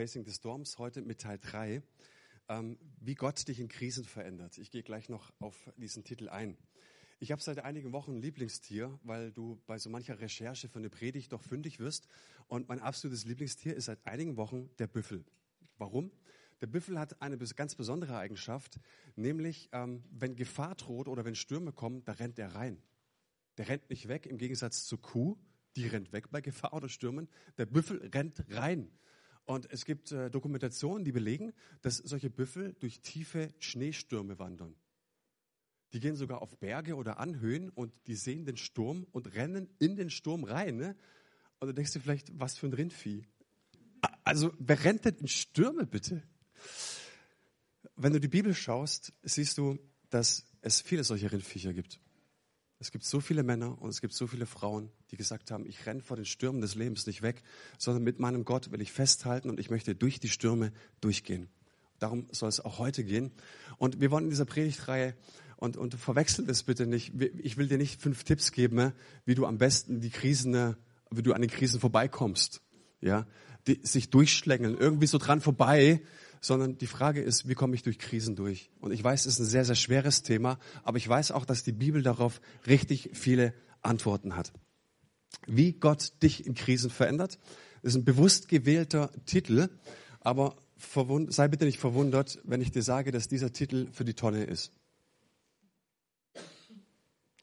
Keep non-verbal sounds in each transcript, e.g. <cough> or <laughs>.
Facing the Storms heute mit Teil 3, ähm, wie Gott dich in Krisen verändert. Ich gehe gleich noch auf diesen Titel ein. Ich habe seit einigen Wochen ein Lieblingstier, weil du bei so mancher Recherche für eine Predigt doch fündig wirst. Und mein absolutes Lieblingstier ist seit einigen Wochen der Büffel. Warum? Der Büffel hat eine ganz besondere Eigenschaft, nämlich ähm, wenn Gefahr droht oder wenn Stürme kommen, da rennt er rein. Der rennt nicht weg, im Gegensatz zur Kuh, die rennt weg bei Gefahr oder Stürmen. Der Büffel rennt rein. Und es gibt äh, Dokumentationen, die belegen, dass solche Büffel durch tiefe Schneestürme wandern. Die gehen sogar auf Berge oder Anhöhen und die sehen den Sturm und rennen in den Sturm rein. Ne? Und du denkst dir vielleicht, was für ein Rindvieh. Also, wer rennt denn in Stürme bitte? Wenn du die Bibel schaust, siehst du, dass es viele solche Rindviecher gibt. Es gibt so viele Männer und es gibt so viele Frauen, die gesagt haben, ich renne vor den Stürmen des Lebens nicht weg, sondern mit meinem Gott will ich festhalten und ich möchte durch die Stürme durchgehen. Darum soll es auch heute gehen. Und wir wollen in dieser Predigtreihe, und, und verwechsel das bitte nicht, ich will dir nicht fünf Tipps geben, wie du am besten die Krisen, wie du an den Krisen vorbeikommst. Ja, die, sich durchschlängeln, irgendwie so dran vorbei, sondern die Frage ist, wie komme ich durch Krisen durch? Und ich weiß, es ist ein sehr, sehr schweres Thema, aber ich weiß auch, dass die Bibel darauf richtig viele Antworten hat. Wie Gott dich in Krisen verändert, ist ein bewusst gewählter Titel, aber sei bitte nicht verwundert, wenn ich dir sage, dass dieser Titel für die Tonne ist.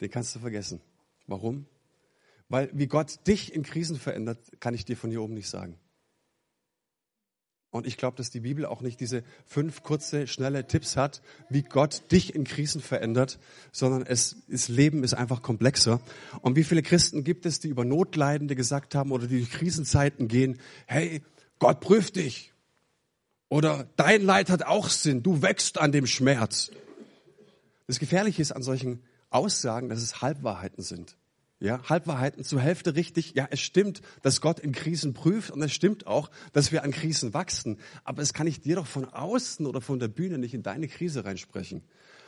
Den kannst du vergessen. Warum? Weil wie Gott dich in Krisen verändert, kann ich dir von hier oben nicht sagen. Und ich glaube, dass die Bibel auch nicht diese fünf kurze, schnelle Tipps hat, wie Gott dich in Krisen verändert, sondern es, das Leben ist einfach komplexer. Und wie viele Christen gibt es, die über Notleidende gesagt haben oder die durch Krisenzeiten gehen, hey, Gott prüft dich. Oder dein Leid hat auch Sinn, du wächst an dem Schmerz. Das Gefährliche ist an solchen Aussagen, dass es Halbwahrheiten sind. Ja, Halbwahrheiten zur Hälfte richtig. Ja, es stimmt, dass Gott in Krisen prüft und es stimmt auch, dass wir an Krisen wachsen. Aber es kann ich dir doch von außen oder von der Bühne nicht in deine Krise reinsprechen.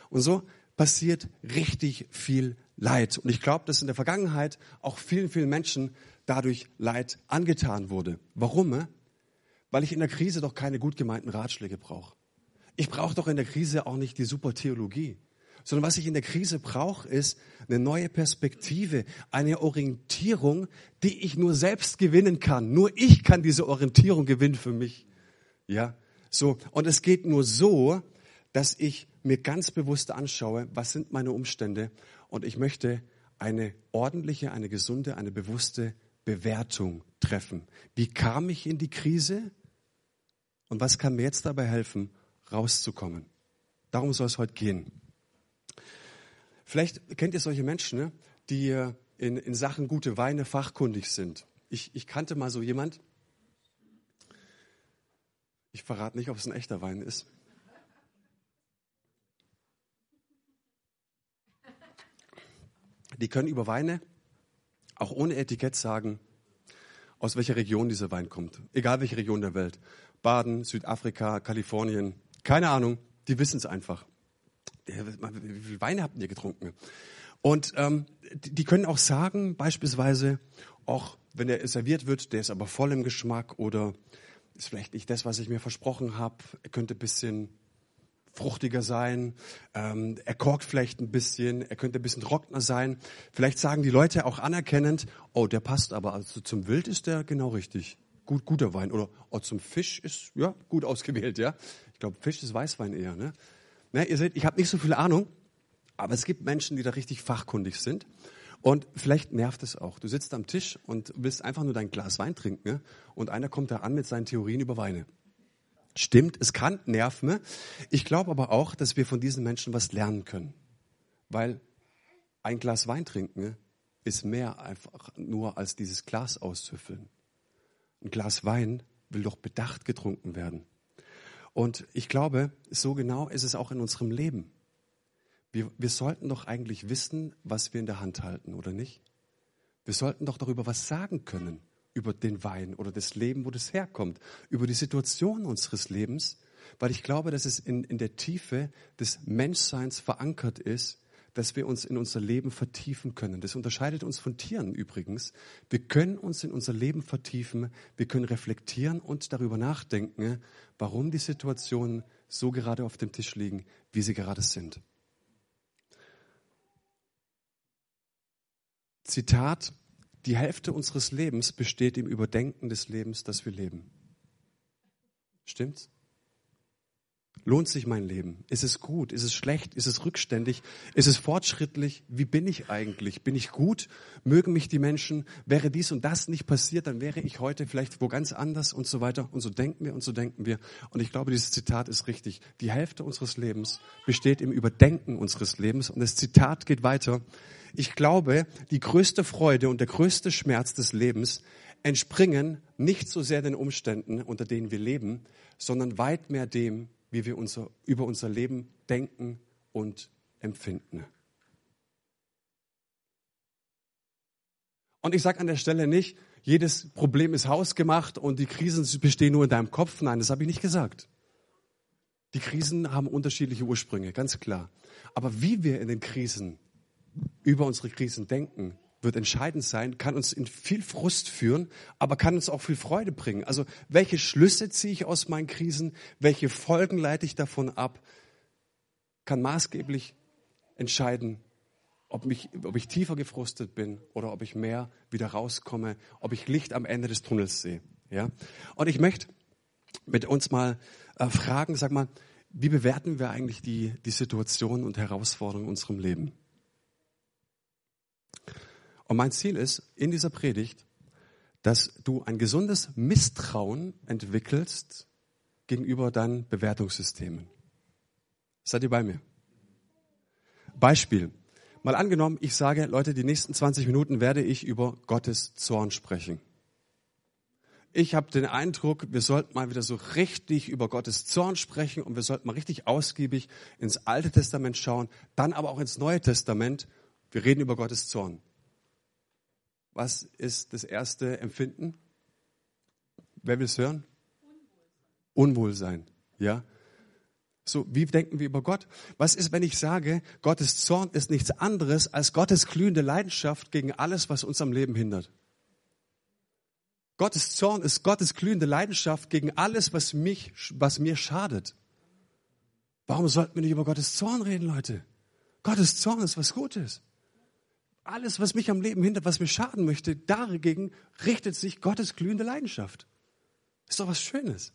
Und so passiert richtig viel Leid. Und ich glaube, dass in der Vergangenheit auch vielen, vielen Menschen dadurch Leid angetan wurde. Warum? Weil ich in der Krise doch keine gut gemeinten Ratschläge brauche. Ich brauche doch in der Krise auch nicht die super Theologie sondern was ich in der Krise brauche, ist eine neue Perspektive, eine Orientierung, die ich nur selbst gewinnen kann. Nur ich kann diese Orientierung gewinnen für mich. Ja, so. Und es geht nur so, dass ich mir ganz bewusst anschaue, was sind meine Umstände und ich möchte eine ordentliche, eine gesunde, eine bewusste Bewertung treffen. Wie kam ich in die Krise und was kann mir jetzt dabei helfen, rauszukommen? Darum soll es heute gehen. Vielleicht kennt ihr solche Menschen, ne, die in, in Sachen gute Weine fachkundig sind. Ich, ich kannte mal so jemand. Ich verrate nicht, ob es ein echter Wein ist. Die können über Weine auch ohne Etikett sagen, aus welcher Region dieser Wein kommt. Egal welche Region der Welt. Baden, Südafrika, Kalifornien, keine Ahnung, die wissen es einfach wie viel Weine habt ihr getrunken? Und ähm, die können auch sagen, beispielsweise, auch wenn er serviert wird, der ist aber voll im Geschmack oder ist vielleicht nicht das, was ich mir versprochen habe. Er könnte ein bisschen fruchtiger sein. Ähm, er korkt vielleicht ein bisschen. Er könnte ein bisschen trockener sein. Vielleicht sagen die Leute auch anerkennend, oh, der passt aber. Also zum Wild ist der genau richtig. Gut, guter Wein. Oder oh, zum Fisch ist ja gut ausgewählt. Ja, ich glaube, Fisch ist Weißwein eher. Ne? Ne, ihr seht, ich habe nicht so viel Ahnung, aber es gibt Menschen, die da richtig fachkundig sind. Und vielleicht nervt es auch. Du sitzt am Tisch und willst einfach nur dein Glas Wein trinken ne? und einer kommt da an mit seinen Theorien über Weine. Stimmt, es kann nerven. Ne? Ich glaube aber auch, dass wir von diesen Menschen was lernen können. Weil ein Glas Wein trinken ne, ist mehr einfach nur als dieses Glas auszufüllen. Ein Glas Wein will doch bedacht getrunken werden. Und ich glaube, so genau ist es auch in unserem Leben. Wir, wir sollten doch eigentlich wissen, was wir in der Hand halten, oder nicht? Wir sollten doch darüber was sagen können, über den Wein oder das Leben, wo das herkommt, über die Situation unseres Lebens, weil ich glaube, dass es in, in der Tiefe des Menschseins verankert ist, dass wir uns in unser Leben vertiefen können. Das unterscheidet uns von Tieren übrigens. Wir können uns in unser Leben vertiefen, wir können reflektieren und darüber nachdenken, warum die Situationen so gerade auf dem Tisch liegen, wie sie gerade sind. Zitat, die Hälfte unseres Lebens besteht im Überdenken des Lebens, das wir leben. Stimmt's? Lohnt sich mein Leben? Ist es gut? Ist es schlecht? Ist es rückständig? Ist es fortschrittlich? Wie bin ich eigentlich? Bin ich gut? Mögen mich die Menschen? Wäre dies und das nicht passiert, dann wäre ich heute vielleicht wo ganz anders und so weiter. Und so denken wir und so denken wir. Und ich glaube, dieses Zitat ist richtig. Die Hälfte unseres Lebens besteht im Überdenken unseres Lebens. Und das Zitat geht weiter. Ich glaube, die größte Freude und der größte Schmerz des Lebens entspringen nicht so sehr den Umständen, unter denen wir leben, sondern weit mehr dem, wie wir unser, über unser Leben denken und empfinden. Und ich sage an der Stelle nicht, jedes Problem ist hausgemacht und die Krisen bestehen nur in deinem Kopf. Nein, das habe ich nicht gesagt. Die Krisen haben unterschiedliche Ursprünge, ganz klar. Aber wie wir in den Krisen über unsere Krisen denken, wird entscheidend sein, kann uns in viel Frust führen, aber kann uns auch viel Freude bringen. Also welche Schlüsse ziehe ich aus meinen Krisen, welche Folgen leite ich davon ab, kann maßgeblich entscheiden, ob, mich, ob ich tiefer gefrustet bin oder ob ich mehr wieder rauskomme, ob ich Licht am Ende des Tunnels sehe. Ja? Und ich möchte mit uns mal äh, fragen, sag mal, wie bewerten wir eigentlich die, die Situation und Herausforderungen in unserem Leben? Und mein Ziel ist in dieser Predigt, dass du ein gesundes Misstrauen entwickelst gegenüber deinen Bewertungssystemen. Seid ihr bei mir? Beispiel. Mal angenommen, ich sage, Leute, die nächsten 20 Minuten werde ich über Gottes Zorn sprechen. Ich habe den Eindruck, wir sollten mal wieder so richtig über Gottes Zorn sprechen und wir sollten mal richtig ausgiebig ins Alte Testament schauen, dann aber auch ins Neue Testament. Wir reden über Gottes Zorn. Was ist das erste Empfinden? Wer will es hören? Unwohlsein. Ja? So, wie denken wir über Gott? Was ist, wenn ich sage, Gottes Zorn ist nichts anderes als Gottes glühende Leidenschaft gegen alles, was uns am Leben hindert? Gottes Zorn ist Gottes glühende Leidenschaft gegen alles, was mich, was mir schadet. Warum sollten wir nicht über Gottes Zorn reden, Leute? Gottes Zorn ist was Gutes alles, was mich am Leben hindert, was mir schaden möchte, dagegen richtet sich Gottes glühende Leidenschaft. Ist doch was Schönes.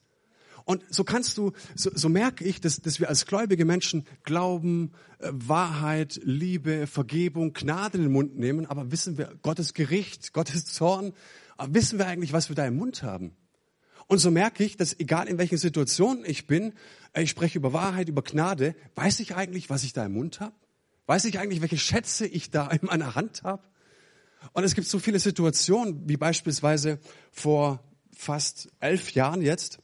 Und so kannst du, so, so merke ich, dass, dass wir als gläubige Menschen Glauben, äh, Wahrheit, Liebe, Vergebung, Gnade in den Mund nehmen, aber wissen wir Gottes Gericht, Gottes Zorn, aber wissen wir eigentlich, was wir da im Mund haben? Und so merke ich, dass egal in welchen Situationen ich bin, äh, ich spreche über Wahrheit, über Gnade, weiß ich eigentlich, was ich da im Mund habe? Weiß ich eigentlich, welche Schätze ich da in meiner Hand habe? Und es gibt so viele Situationen, wie beispielsweise vor fast elf Jahren jetzt.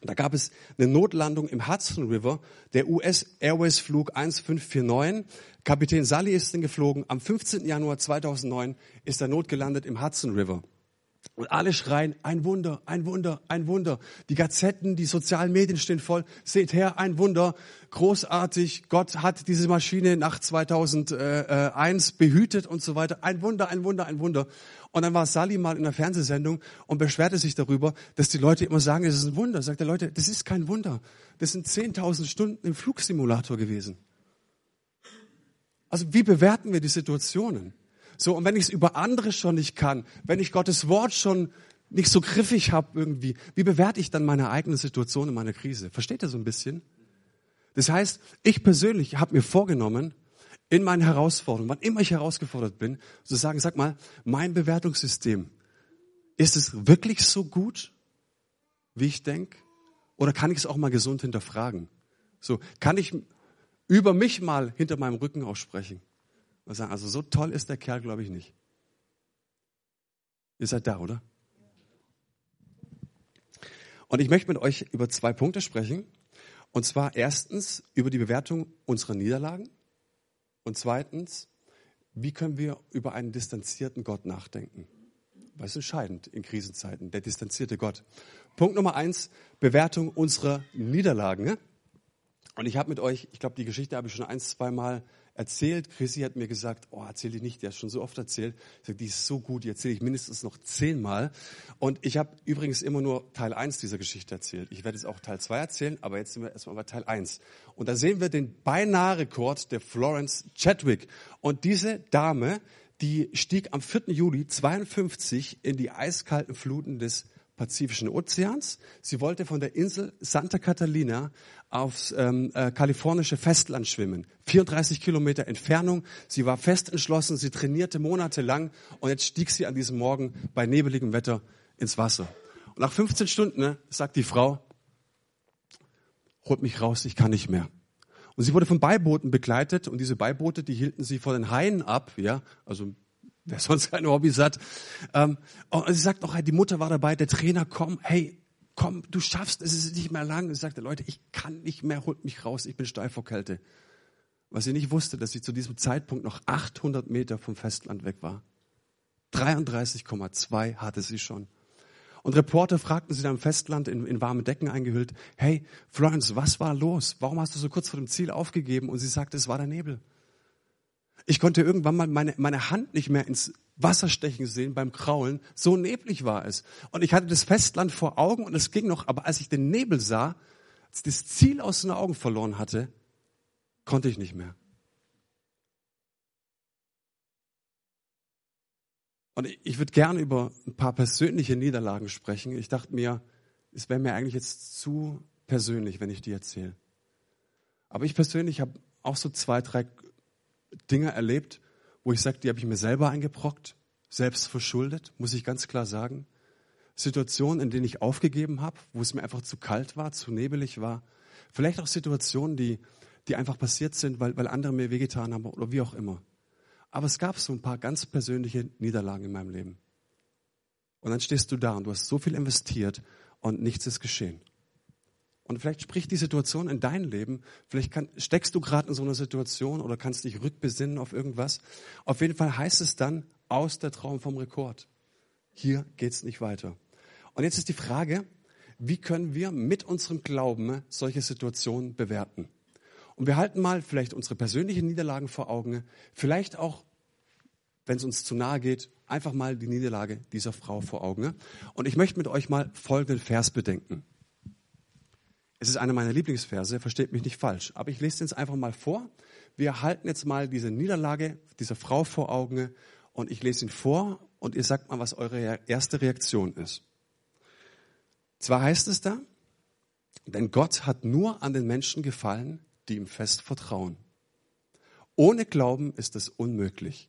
Da gab es eine Notlandung im Hudson River, der US Airways Flug 1549. Kapitän Sully ist den geflogen. Am 15. Januar 2009 ist er notgelandet im Hudson River. Und alle schreien, ein Wunder, ein Wunder, ein Wunder. Die Gazetten, die sozialen Medien stehen voll. Seht her, ein Wunder, großartig. Gott hat diese Maschine nach 2001 behütet und so weiter. Ein Wunder, ein Wunder, ein Wunder. Und dann war Sally mal in einer Fernsehsendung und beschwerte sich darüber, dass die Leute immer sagen, es ist ein Wunder. Sagt der Leute, das ist kein Wunder. Das sind 10.000 Stunden im Flugsimulator gewesen. Also wie bewerten wir die Situationen? So, und wenn ich es über andere schon nicht kann, wenn ich Gottes Wort schon nicht so griffig habe irgendwie, wie bewerte ich dann meine eigene Situation in meiner Krise? Versteht ihr so ein bisschen? Das heißt, ich persönlich habe mir vorgenommen, in meinen Herausforderungen, wann immer ich herausgefordert bin, zu sagen, sag mal, mein Bewertungssystem, ist es wirklich so gut, wie ich denke? Oder kann ich es auch mal gesund hinterfragen? So, kann ich über mich mal hinter meinem Rücken aussprechen? Und sagen, also so toll ist der Kerl, glaube ich nicht. Ihr seid da, oder? Und ich möchte mit euch über zwei Punkte sprechen. Und zwar erstens über die Bewertung unserer Niederlagen. Und zweitens, wie können wir über einen distanzierten Gott nachdenken? Das ist entscheidend in Krisenzeiten, der distanzierte Gott. Punkt Nummer eins, Bewertung unserer Niederlagen. Und ich habe mit euch, ich glaube, die Geschichte habe ich schon ein, zwei Mal erzählt. Chrissy hat mir gesagt, oh, erzähl die nicht, die hat schon so oft erzählt. Sage, die ist so gut, die erzähle ich mindestens noch zehnmal. Und ich habe übrigens immer nur Teil 1 dieser Geschichte erzählt. Ich werde jetzt auch Teil 2 erzählen, aber jetzt sind wir erstmal bei Teil 1. Und da sehen wir den beinahe Rekord der Florence Chadwick. Und diese Dame, die stieg am 4. Juli 52 in die eiskalten Fluten des Pazifischen Ozeans. Sie wollte von der Insel Santa Catalina aufs ähm, äh, kalifornische Festland schwimmen. 34 Kilometer Entfernung. Sie war fest entschlossen, sie trainierte monatelang und jetzt stieg sie an diesem Morgen bei nebeligem Wetter ins Wasser. Und nach 15 Stunden ne, sagt die Frau, holt mich raus, ich kann nicht mehr. Und sie wurde von Beibooten begleitet und diese Beiboote, die hielten sie vor den Haien ab, ja, also wer sonst keine Hobbys hat. Ähm, und sie sagt auch, die Mutter war dabei, der Trainer, komm, hey, komm, du schaffst, es ist nicht mehr lang. Und sie sagte, Leute, ich kann nicht mehr, holt mich raus, ich bin steif vor Kälte. Was sie nicht wusste, dass sie zu diesem Zeitpunkt noch 800 Meter vom Festland weg war. 33,2 hatte sie schon. Und Reporter fragten sie dann im Festland in, in warme Decken eingehüllt, hey, Florence, was war los? Warum hast du so kurz vor dem Ziel aufgegeben? Und sie sagte, es war der Nebel. Ich konnte irgendwann mal meine, meine Hand nicht mehr ins Wasser stechen sehen beim Kraulen. So neblig war es. Und ich hatte das Festland vor Augen und es ging noch, aber als ich den Nebel sah, als ich das Ziel aus den Augen verloren hatte, konnte ich nicht mehr. Und ich würde gerne über ein paar persönliche Niederlagen sprechen. Ich dachte mir, es wäre mir eigentlich jetzt zu persönlich, wenn ich die erzähle. Aber ich persönlich habe auch so zwei, drei Dinge erlebt, wo ich sage, die habe ich mir selber eingebrockt, selbst verschuldet, muss ich ganz klar sagen. Situationen, in denen ich aufgegeben habe, wo es mir einfach zu kalt war, zu nebelig war. Vielleicht auch Situationen, die, die einfach passiert sind, weil, weil andere mir wehgetan haben oder wie auch immer. Aber es gab so ein paar ganz persönliche Niederlagen in meinem Leben. Und dann stehst du da und du hast so viel investiert und nichts ist geschehen. Und vielleicht spricht die Situation in dein Leben. Vielleicht kann, steckst du gerade in so einer Situation oder kannst dich rückbesinnen auf irgendwas. Auf jeden Fall heißt es dann aus der Traum vom Rekord. Hier geht's nicht weiter. Und jetzt ist die Frage, wie können wir mit unserem Glauben solche Situationen bewerten? Und wir halten mal vielleicht unsere persönlichen Niederlagen vor Augen, vielleicht auch, wenn es uns zu nahe geht, einfach mal die Niederlage dieser Frau vor Augen. Und ich möchte mit euch mal folgenden Vers bedenken. Es ist einer meiner Lieblingsverse, versteht mich nicht falsch. Aber ich lese den jetzt einfach mal vor. Wir halten jetzt mal diese Niederlage dieser Frau vor Augen und ich lese ihn vor und ihr sagt mal, was eure erste Reaktion ist. Zwar heißt es da, denn Gott hat nur an den Menschen gefallen, die ihm fest vertrauen. Ohne Glauben ist es unmöglich.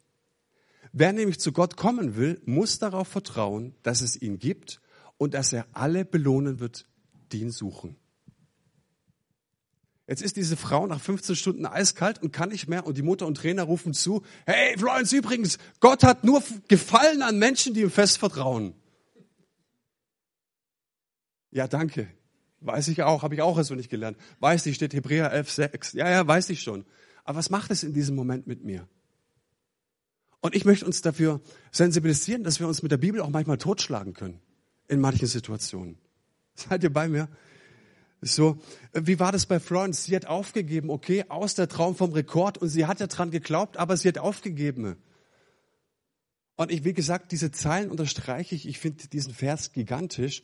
Wer nämlich zu Gott kommen will, muss darauf vertrauen, dass es ihn gibt und dass er alle belohnen wird, die ihn suchen. Jetzt ist diese Frau nach 15 Stunden eiskalt und kann nicht mehr und die Mutter und Trainer rufen zu, hey Florence, übrigens, Gott hat nur Gefallen an Menschen, die ihm fest vertrauen. Ja, danke. Weiß ich auch, habe ich auch so nicht gelernt. Weiß ich, steht Hebräer 11, 6. Ja, ja, weiß ich schon. Aber was macht es in diesem Moment mit mir? Und ich möchte uns dafür sensibilisieren, dass wir uns mit der Bibel auch manchmal totschlagen können. In manchen Situationen. Seid ihr bei mir? So, wie war das bei Florence? Sie hat aufgegeben, okay, aus der Traum vom Rekord und sie hat ja dran geglaubt, aber sie hat aufgegeben. Und ich, wie gesagt, diese Zeilen unterstreiche ich. Ich finde diesen Vers gigantisch.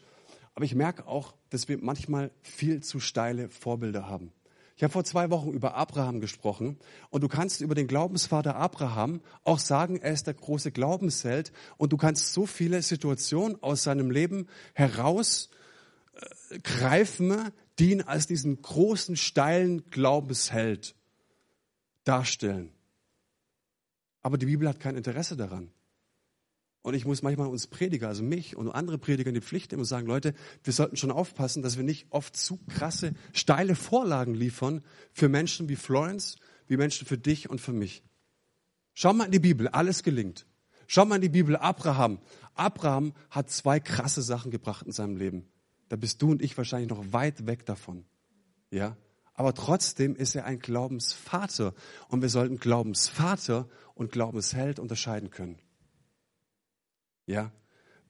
Aber ich merke auch, dass wir manchmal viel zu steile Vorbilder haben. Ich habe vor zwei Wochen über Abraham gesprochen und du kannst über den Glaubensvater Abraham auch sagen, er ist der große Glaubensheld und du kannst so viele Situationen aus seinem Leben herausgreifen, die ihn als diesen großen, steilen Glaubensheld darstellen. Aber die Bibel hat kein Interesse daran. Und ich muss manchmal uns Prediger, also mich und andere Prediger in die Pflicht nehmen und sagen, Leute, wir sollten schon aufpassen, dass wir nicht oft zu krasse, steile Vorlagen liefern für Menschen wie Florence, wie Menschen für dich und für mich. Schau mal in die Bibel, alles gelingt. Schau mal in die Bibel, Abraham. Abraham hat zwei krasse Sachen gebracht in seinem Leben da bist du und ich wahrscheinlich noch weit weg davon. Ja? Aber trotzdem ist er ein Glaubensvater und wir sollten Glaubensvater und Glaubensheld unterscheiden können. Ja?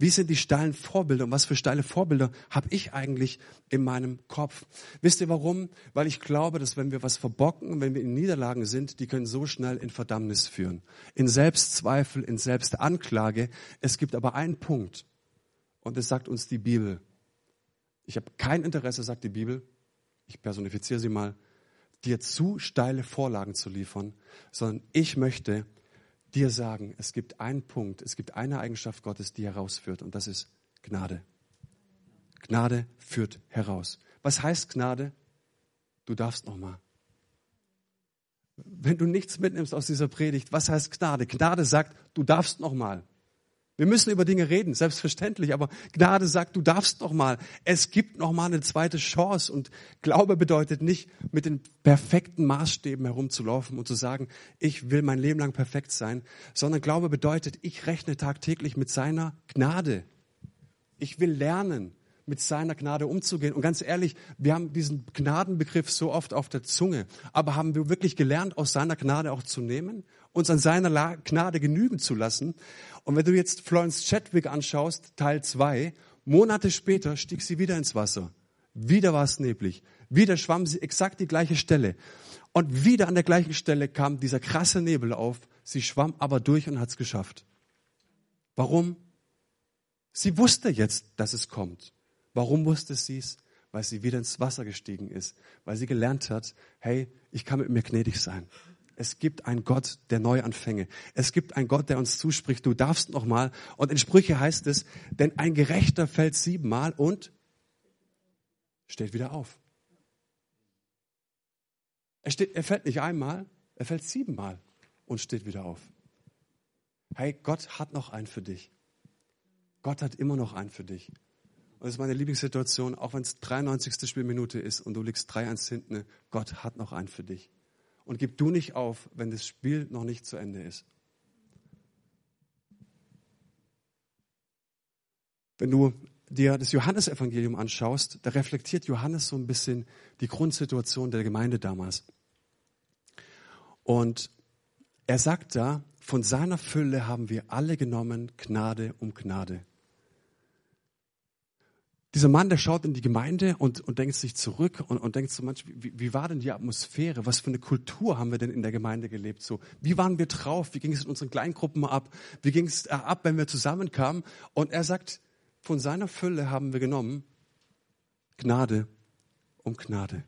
Wie sind die steilen Vorbilder und was für steile Vorbilder habe ich eigentlich in meinem Kopf? Wisst ihr warum? Weil ich glaube, dass wenn wir was verbocken, wenn wir in Niederlagen sind, die können so schnell in Verdammnis führen. In Selbstzweifel, in Selbstanklage. Es gibt aber einen Punkt und das sagt uns die Bibel. Ich habe kein Interesse, sagt die Bibel, ich personifiziere sie mal, dir zu steile Vorlagen zu liefern, sondern ich möchte dir sagen, es gibt einen Punkt, es gibt eine Eigenschaft Gottes, die herausführt und das ist Gnade. Gnade führt heraus. Was heißt Gnade? Du darfst noch mal. Wenn du nichts mitnimmst aus dieser Predigt, was heißt Gnade? Gnade sagt, du darfst noch mal. Wir müssen über Dinge reden, selbstverständlich, aber Gnade sagt, du darfst noch mal. Es gibt noch mal eine zweite Chance und Glaube bedeutet nicht, mit den perfekten Maßstäben herumzulaufen und zu sagen, ich will mein Leben lang perfekt sein, sondern Glaube bedeutet, ich rechne tagtäglich mit seiner Gnade. Ich will lernen, mit seiner Gnade umzugehen. Und ganz ehrlich, wir haben diesen Gnadenbegriff so oft auf der Zunge, aber haben wir wirklich gelernt, aus seiner Gnade auch zu nehmen, uns an seiner Gnade genügen zu lassen? Und wenn du jetzt Florence Chadwick anschaust, Teil 2, Monate später stieg sie wieder ins Wasser. Wieder war es neblig. Wieder schwamm sie exakt die gleiche Stelle. Und wieder an der gleichen Stelle kam dieser krasse Nebel auf. Sie schwamm aber durch und hat es geschafft. Warum? Sie wusste jetzt, dass es kommt. Warum wusste sie es? Weil sie wieder ins Wasser gestiegen ist. Weil sie gelernt hat, hey, ich kann mit mir gnädig sein. Es gibt einen Gott der Neuanfänge. Es gibt einen Gott, der uns zuspricht, du darfst noch mal. Und in Sprüche heißt es, denn ein Gerechter fällt siebenmal und steht wieder auf. Er, steht, er fällt nicht einmal, er fällt siebenmal und steht wieder auf. Hey, Gott hat noch einen für dich. Gott hat immer noch einen für dich. Und das ist meine Lieblingssituation, auch wenn es 93. Spielminute ist und du liegst 3-1 hinten, Gott hat noch einen für dich und gib du nicht auf, wenn das Spiel noch nicht zu Ende ist. Wenn du dir das Johannesevangelium anschaust, da reflektiert Johannes so ein bisschen die Grundsituation der Gemeinde damals. Und er sagt da, von seiner Fülle haben wir alle genommen, Gnade um Gnade. Dieser Mann, der schaut in die Gemeinde und, und denkt sich zurück und, und denkt so manchmal, wie, wie war denn die Atmosphäre? Was für eine Kultur haben wir denn in der Gemeinde gelebt? So, wie waren wir drauf? Wie ging es in unseren Kleingruppen ab? Wie ging es äh, ab, wenn wir zusammenkamen? Und er sagt, von seiner Fülle haben wir genommen Gnade um Gnade.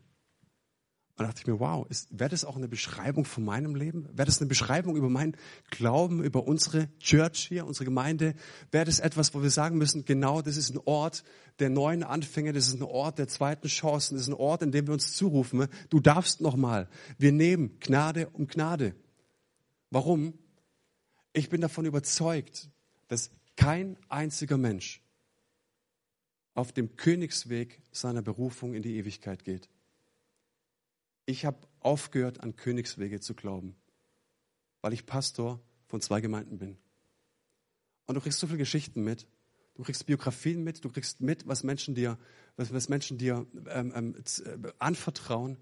Und dachte ich mir, wow, wäre das auch eine Beschreibung von meinem Leben? Wäre das eine Beschreibung über meinen Glauben, über unsere Church hier, unsere Gemeinde? Wäre das etwas, wo wir sagen müssen, genau, das ist ein Ort der neuen Anfänge, das ist ein Ort der zweiten Chancen, das ist ein Ort, in dem wir uns zurufen, du darfst nochmal. Wir nehmen Gnade um Gnade. Warum? Ich bin davon überzeugt, dass kein einziger Mensch auf dem Königsweg seiner Berufung in die Ewigkeit geht. Ich habe aufgehört, an Königswege zu glauben, weil ich Pastor von zwei Gemeinden bin. Und du kriegst so viele Geschichten mit. Du kriegst Biografien mit, du kriegst mit, was Menschen dir, was, was Menschen dir ähm, ähm, äh, anvertrauen.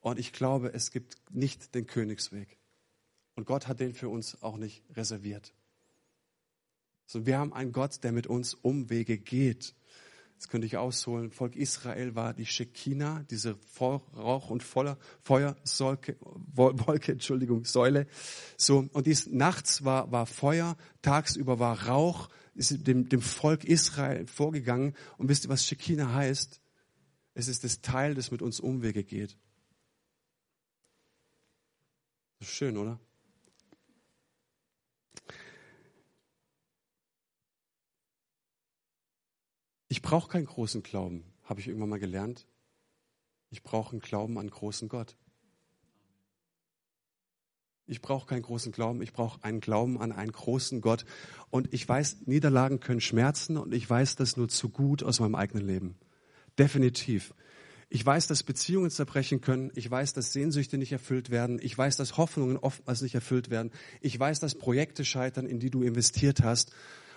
Und ich glaube, es gibt nicht den Königsweg. Und Gott hat den für uns auch nicht reserviert. So, wir haben einen Gott, der mit uns Umwege geht. Jetzt könnte ich ausholen. Volk Israel war die Shekinah, diese Rauch- und Feuersolke, Wolke, Entschuldigung, Säule. So, und dies nachts war, war Feuer, tagsüber war Rauch, ist dem, dem Volk Israel vorgegangen. Und wisst ihr, was Shekinah heißt? Es ist das Teil, das mit uns Umwege geht. Schön, oder? Brauche keinen großen Glauben, habe ich irgendwann mal gelernt. Ich brauche einen Glauben an großen Gott. Ich brauche keinen großen Glauben, ich brauche einen Glauben an einen großen Gott. Und ich weiß, Niederlagen können schmerzen und ich weiß das nur zu gut aus meinem eigenen Leben. Definitiv. Ich weiß, dass Beziehungen zerbrechen können. Ich weiß, dass Sehnsüchte nicht erfüllt werden. Ich weiß, dass Hoffnungen oftmals nicht erfüllt werden. Ich weiß, dass Projekte scheitern, in die du investiert hast.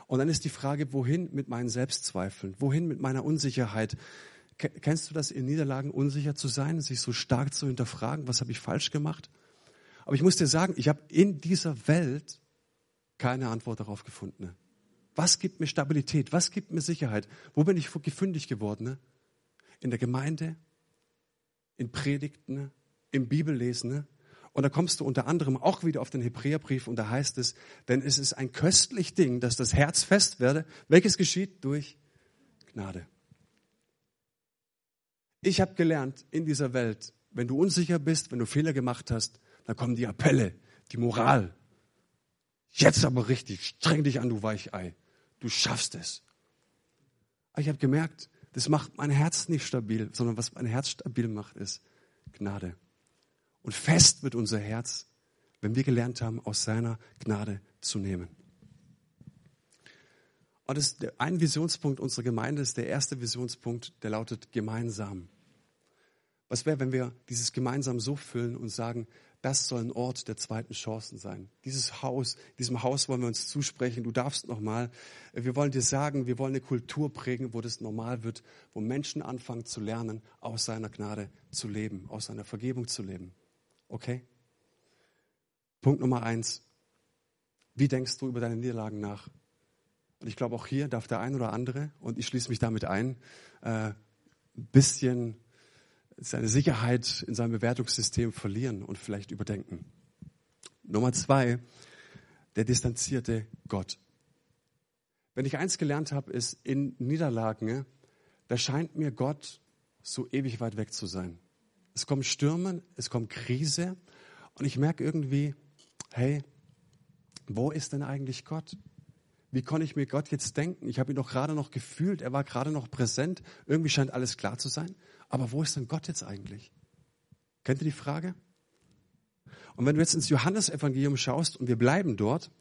Und dann ist die Frage, wohin mit meinen Selbstzweifeln? Wohin mit meiner Unsicherheit? Kennst du das, in Niederlagen unsicher zu sein, sich so stark zu hinterfragen, was habe ich falsch gemacht? Aber ich muss dir sagen, ich habe in dieser Welt keine Antwort darauf gefunden. Was gibt mir Stabilität? Was gibt mir Sicherheit? Wo bin ich gefündig geworden? In der Gemeinde, in Predigten, im Bibellesen. Und da kommst du unter anderem auch wieder auf den Hebräerbrief und da heißt es, denn es ist ein köstlich Ding, dass das Herz fest werde. Welches geschieht? Durch Gnade. Ich habe gelernt in dieser Welt, wenn du unsicher bist, wenn du Fehler gemacht hast, dann kommen die Appelle, die Moral. Jetzt aber richtig, streng dich an, du Weichei. Du schaffst es. Aber ich habe gemerkt, das macht mein Herz nicht stabil, sondern was mein Herz stabil macht, ist Gnade. Und fest wird unser Herz, wenn wir gelernt haben, aus seiner Gnade zu nehmen. Und das ein Visionspunkt unserer Gemeinde, ist der erste Visionspunkt, der lautet gemeinsam. Was wäre, wenn wir dieses gemeinsam so füllen und sagen, das soll ein Ort der zweiten Chancen sein. Dieses Haus, diesem Haus wollen wir uns zusprechen. Du darfst nochmal. Wir wollen dir sagen, wir wollen eine Kultur prägen, wo das normal wird, wo Menschen anfangen zu lernen, aus seiner Gnade zu leben, aus seiner Vergebung zu leben. Okay? Punkt Nummer eins. Wie denkst du über deine Niederlagen nach? Und ich glaube, auch hier darf der ein oder andere, und ich schließe mich damit ein, äh, ein bisschen seine Sicherheit in seinem Bewertungssystem verlieren und vielleicht überdenken. Nummer zwei, der distanzierte Gott. Wenn ich eins gelernt habe, ist in Niederlagen, da scheint mir Gott so ewig weit weg zu sein. Es kommen Stürme, es kommt Krise und ich merke irgendwie, hey, wo ist denn eigentlich Gott? Wie konnte ich mir Gott jetzt denken? Ich habe ihn doch gerade noch gefühlt, er war gerade noch präsent. Irgendwie scheint alles klar zu sein. Aber wo ist denn Gott jetzt eigentlich? Kennt ihr die Frage? Und wenn du jetzt ins Johannesevangelium schaust und wir bleiben dort,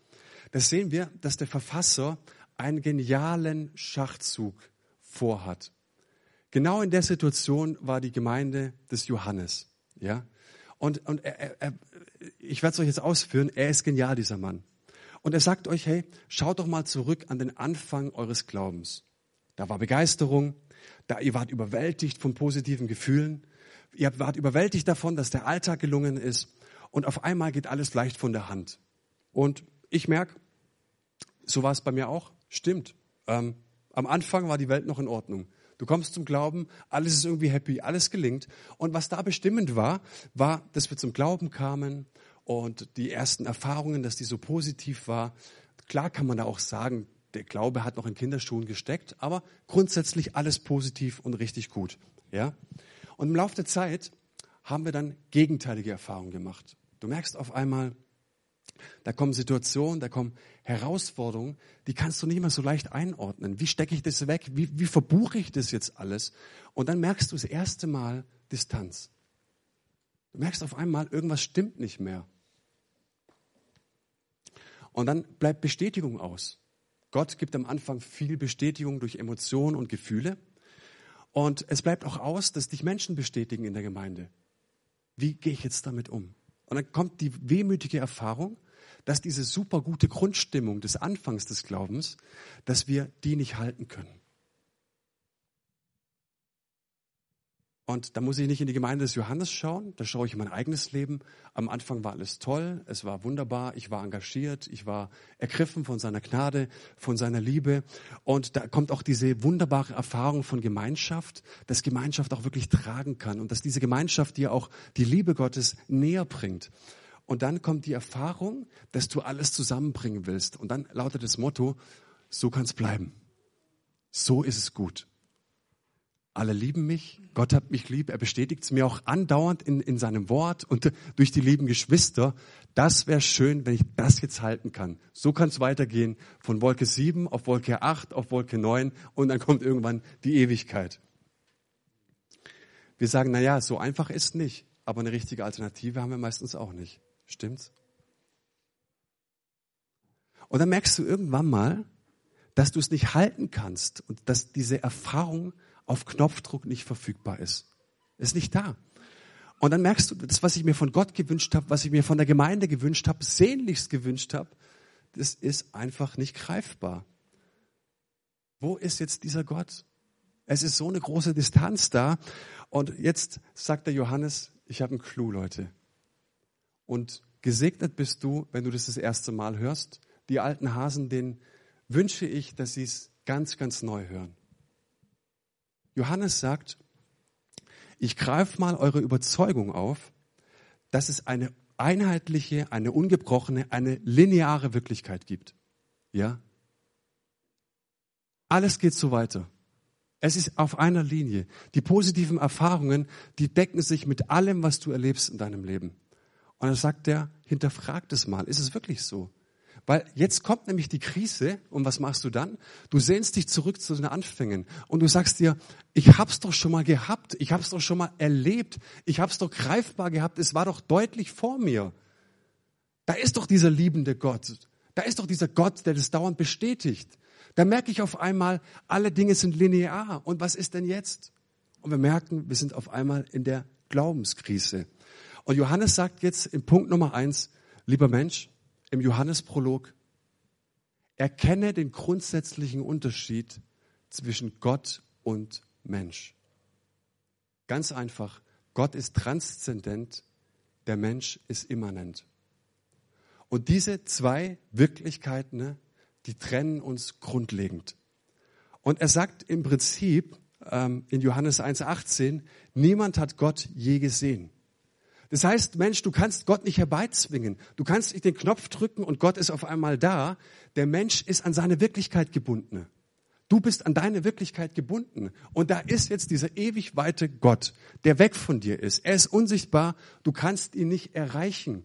da sehen wir, dass der Verfasser einen genialen Schachzug vorhat. Genau in der Situation war die Gemeinde des Johannes. Ja? Und, und er, er, ich werde es euch jetzt ausführen, er ist genial, dieser Mann. Und er sagt euch, hey, schaut doch mal zurück an den Anfang eures Glaubens. Da war Begeisterung, da ihr wart überwältigt von positiven Gefühlen, ihr wart überwältigt davon, dass der Alltag gelungen ist und auf einmal geht alles leicht von der Hand. Und ich merke, so war es bei mir auch, stimmt. Ähm, am Anfang war die Welt noch in Ordnung. Du kommst zum Glauben, alles ist irgendwie happy, alles gelingt. Und was da bestimmend war, war, dass wir zum Glauben kamen und die ersten Erfahrungen, dass die so positiv war. Klar kann man da auch sagen, der Glaube hat noch in Kinderschuhen gesteckt, aber grundsätzlich alles positiv und richtig gut. Ja? Und im Laufe der Zeit haben wir dann gegenteilige Erfahrungen gemacht. Du merkst auf einmal, da kommen Situationen, da kommen Herausforderungen, die kannst du nicht mehr so leicht einordnen. Wie stecke ich das weg? Wie, wie verbuche ich das jetzt alles? Und dann merkst du das erste Mal Distanz. Du merkst auf einmal, irgendwas stimmt nicht mehr. Und dann bleibt Bestätigung aus. Gott gibt am Anfang viel Bestätigung durch Emotionen und Gefühle. Und es bleibt auch aus, dass dich Menschen bestätigen in der Gemeinde. Wie gehe ich jetzt damit um? Und dann kommt die wehmütige Erfahrung, dass diese super gute Grundstimmung des Anfangs des Glaubens, dass wir die nicht halten können. Und da muss ich nicht in die Gemeinde des Johannes schauen, da schaue ich in mein eigenes Leben. Am Anfang war alles toll, es war wunderbar, ich war engagiert, ich war ergriffen von seiner Gnade, von seiner Liebe. Und da kommt auch diese wunderbare Erfahrung von Gemeinschaft, dass Gemeinschaft auch wirklich tragen kann und dass diese Gemeinschaft dir auch die Liebe Gottes näher bringt. Und dann kommt die Erfahrung, dass du alles zusammenbringen willst. Und dann lautet das Motto, so kann es bleiben. So ist es gut alle lieben mich, Gott hat mich lieb, er bestätigt es mir auch andauernd in, in seinem Wort und durch die lieben Geschwister. Das wäre schön, wenn ich das jetzt halten kann. So kann es weitergehen von Wolke 7 auf Wolke 8 auf Wolke 9 und dann kommt irgendwann die Ewigkeit. Wir sagen, na ja, so einfach ist nicht, aber eine richtige Alternative haben wir meistens auch nicht. Stimmt's? Und dann merkst du irgendwann mal, dass du es nicht halten kannst und dass diese Erfahrung auf Knopfdruck nicht verfügbar ist. Ist nicht da. Und dann merkst du, das, was ich mir von Gott gewünscht habe, was ich mir von der Gemeinde gewünscht habe, sehnlichst gewünscht habe, das ist einfach nicht greifbar. Wo ist jetzt dieser Gott? Es ist so eine große Distanz da. Und jetzt sagt der Johannes, ich habe einen Clou, Leute. Und gesegnet bist du, wenn du das das erste Mal hörst. Die alten Hasen, denen wünsche ich, dass Sie es ganz, ganz neu hören. Johannes sagt, ich greife mal eure Überzeugung auf, dass es eine einheitliche, eine ungebrochene, eine lineare Wirklichkeit gibt. Ja? Alles geht so weiter. Es ist auf einer Linie. Die positiven Erfahrungen, die decken sich mit allem, was du erlebst in deinem Leben. Und dann sagt er, hinterfragt es mal. Ist es wirklich so? Weil jetzt kommt nämlich die Krise und was machst du dann? Du sehnst dich zurück zu den Anfängen und du sagst dir, ich hab's doch schon mal gehabt, ich hab's doch schon mal erlebt, ich hab's doch greifbar gehabt, es war doch deutlich vor mir. Da ist doch dieser liebende Gott, da ist doch dieser Gott, der das dauernd bestätigt. Da merke ich auf einmal, alle Dinge sind linear und was ist denn jetzt? Und wir merken, wir sind auf einmal in der Glaubenskrise. Und Johannes sagt jetzt im Punkt Nummer eins, lieber Mensch, im Johannesprolog, erkenne den grundsätzlichen Unterschied zwischen Gott und Mensch. Ganz einfach, Gott ist transzendent, der Mensch ist immanent. Und diese zwei Wirklichkeiten, ne, die trennen uns grundlegend. Und er sagt im Prinzip ähm, in Johannes 1.18, niemand hat Gott je gesehen. Das heißt, Mensch, du kannst Gott nicht herbeizwingen. Du kannst nicht den Knopf drücken und Gott ist auf einmal da. Der Mensch ist an seine Wirklichkeit gebunden. Du bist an deine Wirklichkeit gebunden. Und da ist jetzt dieser ewig weite Gott, der weg von dir ist. Er ist unsichtbar. Du kannst ihn nicht erreichen.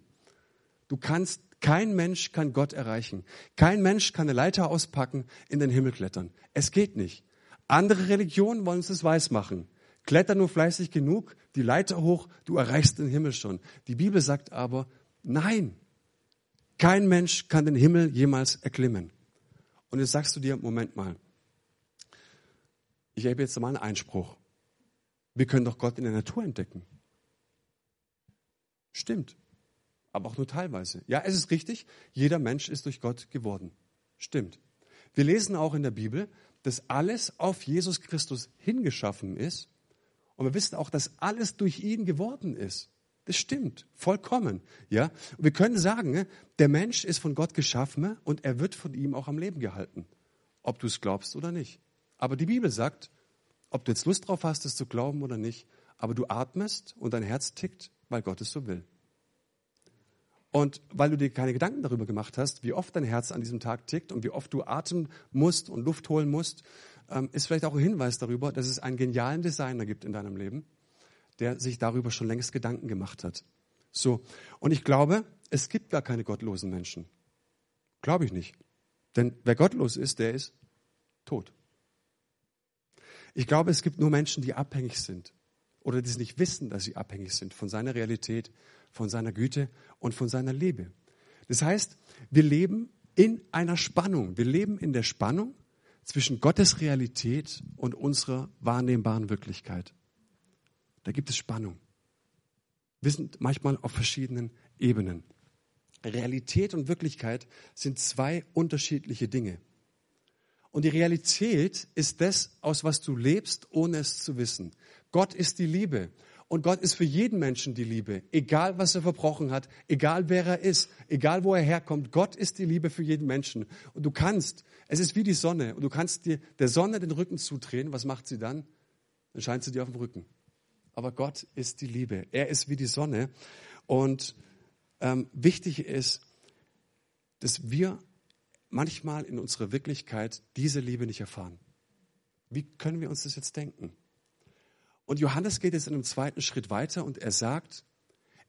Du kannst, kein Mensch kann Gott erreichen. Kein Mensch kann eine Leiter auspacken, in den Himmel klettern. Es geht nicht. Andere Religionen wollen uns das weiß machen. Kletter nur fleißig genug, die Leiter hoch, du erreichst den Himmel schon. Die Bibel sagt aber, nein, kein Mensch kann den Himmel jemals erklimmen. Und jetzt sagst du dir, Moment mal, ich habe jetzt mal einen Einspruch. Wir können doch Gott in der Natur entdecken. Stimmt. Aber auch nur teilweise. Ja, es ist richtig, jeder Mensch ist durch Gott geworden. Stimmt. Wir lesen auch in der Bibel, dass alles auf Jesus Christus hingeschaffen ist und wir wissen auch, dass alles durch ihn geworden ist. Das stimmt, vollkommen. Ja, und wir können sagen, ne, der Mensch ist von Gott geschaffen und er wird von ihm auch am Leben gehalten, ob du es glaubst oder nicht. Aber die Bibel sagt, ob du jetzt Lust drauf hast, es zu glauben oder nicht, aber du atmest und dein Herz tickt, weil Gott es so will. Und weil du dir keine Gedanken darüber gemacht hast, wie oft dein Herz an diesem Tag tickt und wie oft du atmen musst und Luft holen musst ähm, ist vielleicht auch ein Hinweis darüber, dass es einen genialen Designer gibt in deinem Leben, der sich darüber schon längst Gedanken gemacht hat. So. Und ich glaube, es gibt gar keine gottlosen Menschen. Glaube ich nicht. Denn wer gottlos ist, der ist tot. Ich glaube, es gibt nur Menschen, die abhängig sind oder die es nicht wissen, dass sie abhängig sind von seiner Realität, von seiner Güte und von seiner Liebe. Das heißt, wir leben in einer Spannung. Wir leben in der Spannung zwischen Gottes Realität und unserer wahrnehmbaren Wirklichkeit. Da gibt es Spannung. Wir sind manchmal auf verschiedenen Ebenen. Realität und Wirklichkeit sind zwei unterschiedliche Dinge. Und die Realität ist das, aus was du lebst, ohne es zu wissen. Gott ist die Liebe. Und Gott ist für jeden Menschen die Liebe, egal was er verbrochen hat, egal wer er ist, egal wo er herkommt. Gott ist die Liebe für jeden Menschen. Und du kannst, es ist wie die Sonne, und du kannst dir der Sonne den Rücken zudrehen. Was macht sie dann? Dann scheint sie dir auf dem Rücken. Aber Gott ist die Liebe. Er ist wie die Sonne. Und ähm, wichtig ist, dass wir manchmal in unserer Wirklichkeit diese Liebe nicht erfahren. Wie können wir uns das jetzt denken? Und Johannes geht jetzt in einem zweiten Schritt weiter und er sagt,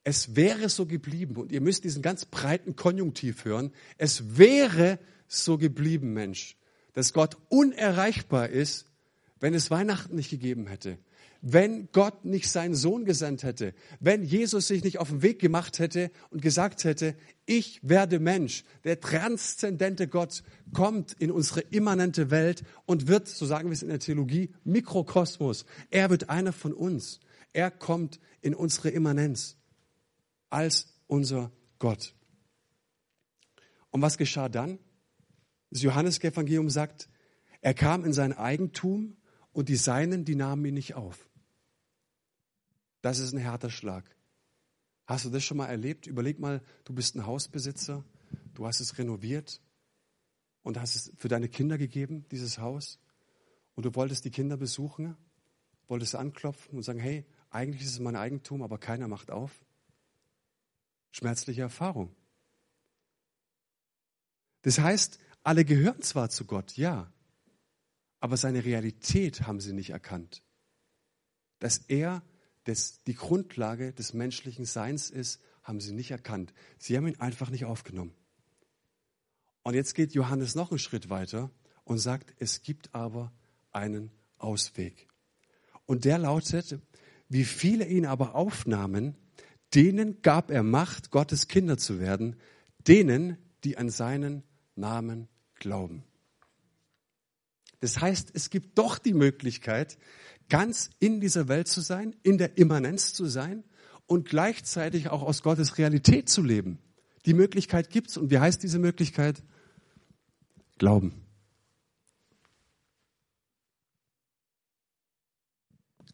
es wäre so geblieben, und ihr müsst diesen ganz breiten Konjunktiv hören, es wäre so geblieben, Mensch, dass Gott unerreichbar ist, wenn es Weihnachten nicht gegeben hätte, wenn Gott nicht seinen Sohn gesandt hätte, wenn Jesus sich nicht auf den Weg gemacht hätte und gesagt hätte, ich werde Mensch, der transzendente Gott kommt in unsere immanente Welt und wird, so sagen wir es in der Theologie, Mikrokosmos. Er wird einer von uns. Er kommt in unsere Immanenz als unser Gott. Und was geschah dann? Das Johannesevangelium sagt, er kam in sein Eigentum und die Seinen, die nahmen ihn nicht auf. Das ist ein härter Schlag. Hast du das schon mal erlebt? Überleg mal, du bist ein Hausbesitzer, du hast es renoviert und hast es für deine Kinder gegeben, dieses Haus. Und du wolltest die Kinder besuchen, wolltest anklopfen und sagen, hey, eigentlich ist es mein Eigentum, aber keiner macht auf. Schmerzliche Erfahrung. Das heißt, alle gehören zwar zu Gott, ja, aber seine Realität haben sie nicht erkannt. Dass er das, die Grundlage des menschlichen Seins ist, haben sie nicht erkannt. Sie haben ihn einfach nicht aufgenommen. Und jetzt geht Johannes noch einen Schritt weiter und sagt, es gibt aber einen Ausweg. Und der lautet, wie viele ihn aber aufnahmen, denen gab er Macht, Gottes Kinder zu werden, denen, die an seinen Namen glauben. Das heißt, es gibt doch die Möglichkeit, ganz in dieser Welt zu sein, in der Immanenz zu sein und gleichzeitig auch aus Gottes Realität zu leben. Die Möglichkeit gibt's. Und wie heißt diese Möglichkeit? Glauben.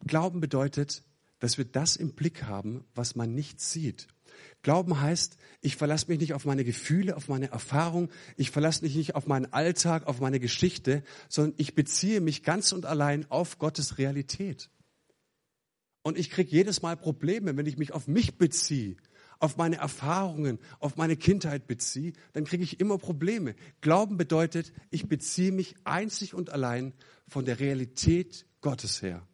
Glauben bedeutet, dass wir das im Blick haben, was man nicht sieht. Glauben heißt, ich verlasse mich nicht auf meine Gefühle, auf meine Erfahrung, ich verlasse mich nicht auf meinen Alltag, auf meine Geschichte, sondern ich beziehe mich ganz und allein auf Gottes Realität. Und ich kriege jedes Mal Probleme, wenn ich mich auf mich beziehe, auf meine Erfahrungen, auf meine Kindheit beziehe, dann kriege ich immer Probleme. Glauben bedeutet, ich beziehe mich einzig und allein von der Realität Gottes her.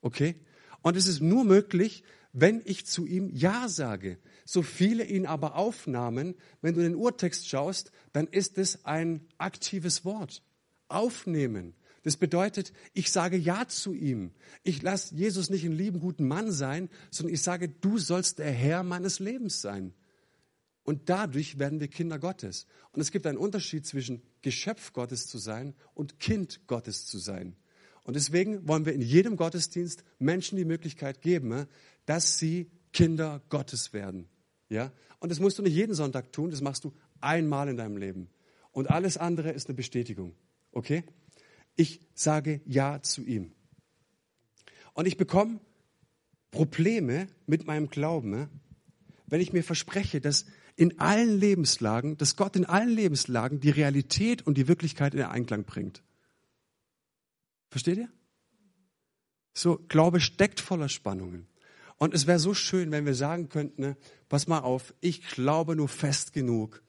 Okay? Und es ist nur möglich, wenn ich zu ihm Ja sage. So viele ihn aber aufnahmen, wenn du den Urtext schaust, dann ist es ein aktives Wort. Aufnehmen. Das bedeutet, ich sage Ja zu ihm. Ich lasse Jesus nicht einen lieben, guten Mann sein, sondern ich sage, du sollst der Herr meines Lebens sein. Und dadurch werden wir Kinder Gottes. Und es gibt einen Unterschied zwischen Geschöpf Gottes zu sein und Kind Gottes zu sein. Und deswegen wollen wir in jedem Gottesdienst Menschen die Möglichkeit geben, dass sie Kinder Gottes werden. Ja? Und das musst du nicht jeden Sonntag tun, das machst du einmal in deinem Leben. Und alles andere ist eine Bestätigung. Okay? Ich sage Ja zu ihm. Und ich bekomme Probleme mit meinem Glauben, wenn ich mir verspreche, dass in allen Lebenslagen, dass Gott in allen Lebenslagen die Realität und die Wirklichkeit in Einklang bringt. Versteht ihr? So, Glaube steckt voller Spannungen. Und es wäre so schön, wenn wir sagen könnten, ne, pass mal auf, ich glaube nur fest genug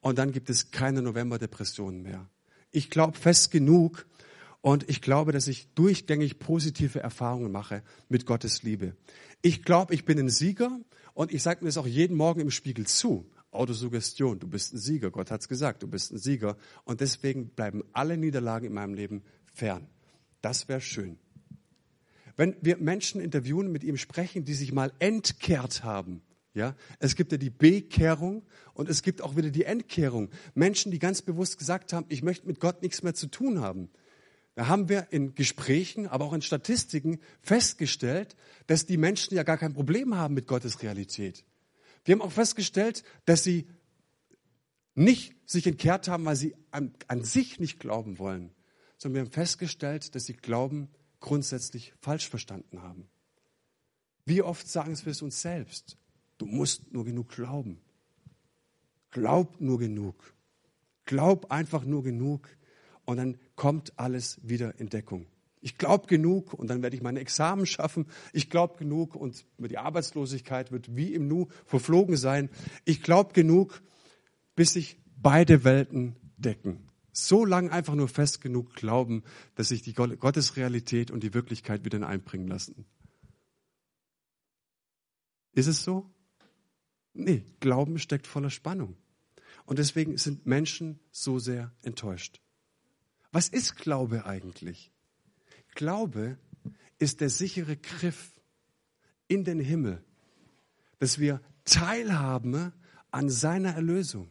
und dann gibt es keine Novemberdepressionen mehr. Ich glaube fest genug und ich glaube, dass ich durchgängig positive Erfahrungen mache mit Gottes Liebe. Ich glaube, ich bin ein Sieger und ich sage mir das auch jeden Morgen im Spiegel zu. Autosuggestion, du bist ein Sieger. Gott hat's gesagt, du bist ein Sieger. Und deswegen bleiben alle Niederlagen in meinem Leben fern. Das wäre schön. Wenn wir Menschen interviewen, mit ihm sprechen, die sich mal entkehrt haben, ja, es gibt ja die Bekehrung und es gibt auch wieder die Entkehrung. Menschen, die ganz bewusst gesagt haben, ich möchte mit Gott nichts mehr zu tun haben. Da haben wir in Gesprächen, aber auch in Statistiken festgestellt, dass die Menschen ja gar kein Problem haben mit Gottes Realität. Wir haben auch festgestellt, dass sie nicht sich entkehrt haben, weil sie an, an sich nicht glauben wollen, sondern wir haben festgestellt, dass sie Glauben grundsätzlich falsch verstanden haben. Wie oft sagen wir es uns selbst? Du musst nur genug glauben. Glaub nur genug. Glaub einfach nur genug und dann kommt alles wieder in Deckung. Ich glaube genug und dann werde ich meine Examen schaffen. Ich glaube genug und die Arbeitslosigkeit wird wie im Nu verflogen sein. Ich glaube genug, bis sich beide Welten decken so lange einfach nur fest genug glauben, dass sich die Gottesrealität und die Wirklichkeit wieder einbringen lassen. Ist es so? Nee, Glauben steckt voller Spannung. Und deswegen sind Menschen so sehr enttäuscht. Was ist Glaube eigentlich? Glaube ist der sichere Griff in den Himmel, dass wir teilhaben an seiner Erlösung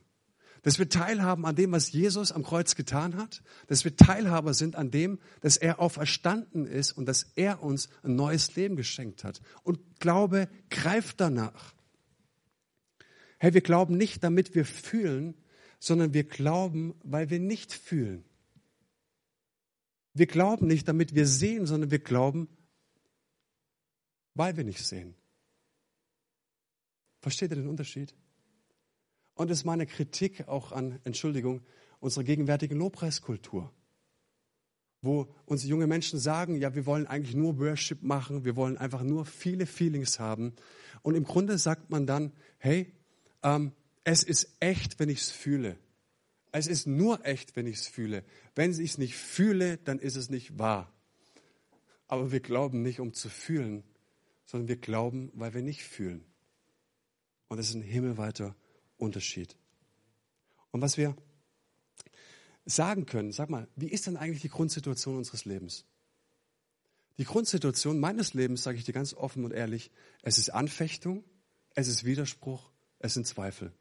dass wir teilhaben an dem, was Jesus am Kreuz getan hat, dass wir Teilhaber sind an dem, dass er auferstanden ist und dass er uns ein neues Leben geschenkt hat. Und Glaube greift danach. Hey, wir glauben nicht, damit wir fühlen, sondern wir glauben, weil wir nicht fühlen. Wir glauben nicht, damit wir sehen, sondern wir glauben, weil wir nicht sehen. Versteht ihr den Unterschied? Und es ist meine Kritik auch an, Entschuldigung, unserer gegenwärtigen Lobpreiskultur, wo uns junge Menschen sagen, ja, wir wollen eigentlich nur Worship machen, wir wollen einfach nur viele Feelings haben. Und im Grunde sagt man dann, hey, ähm, es ist echt, wenn ich es fühle. Es ist nur echt, wenn ich es fühle. Wenn ich es nicht fühle, dann ist es nicht wahr. Aber wir glauben nicht, um zu fühlen, sondern wir glauben, weil wir nicht fühlen. Und das ist ein himmelweiter Unterschied. Und was wir sagen können, sag mal, wie ist denn eigentlich die Grundsituation unseres Lebens? Die Grundsituation meines Lebens, sage ich dir ganz offen und ehrlich, es ist Anfechtung, es ist Widerspruch, es sind Zweifel.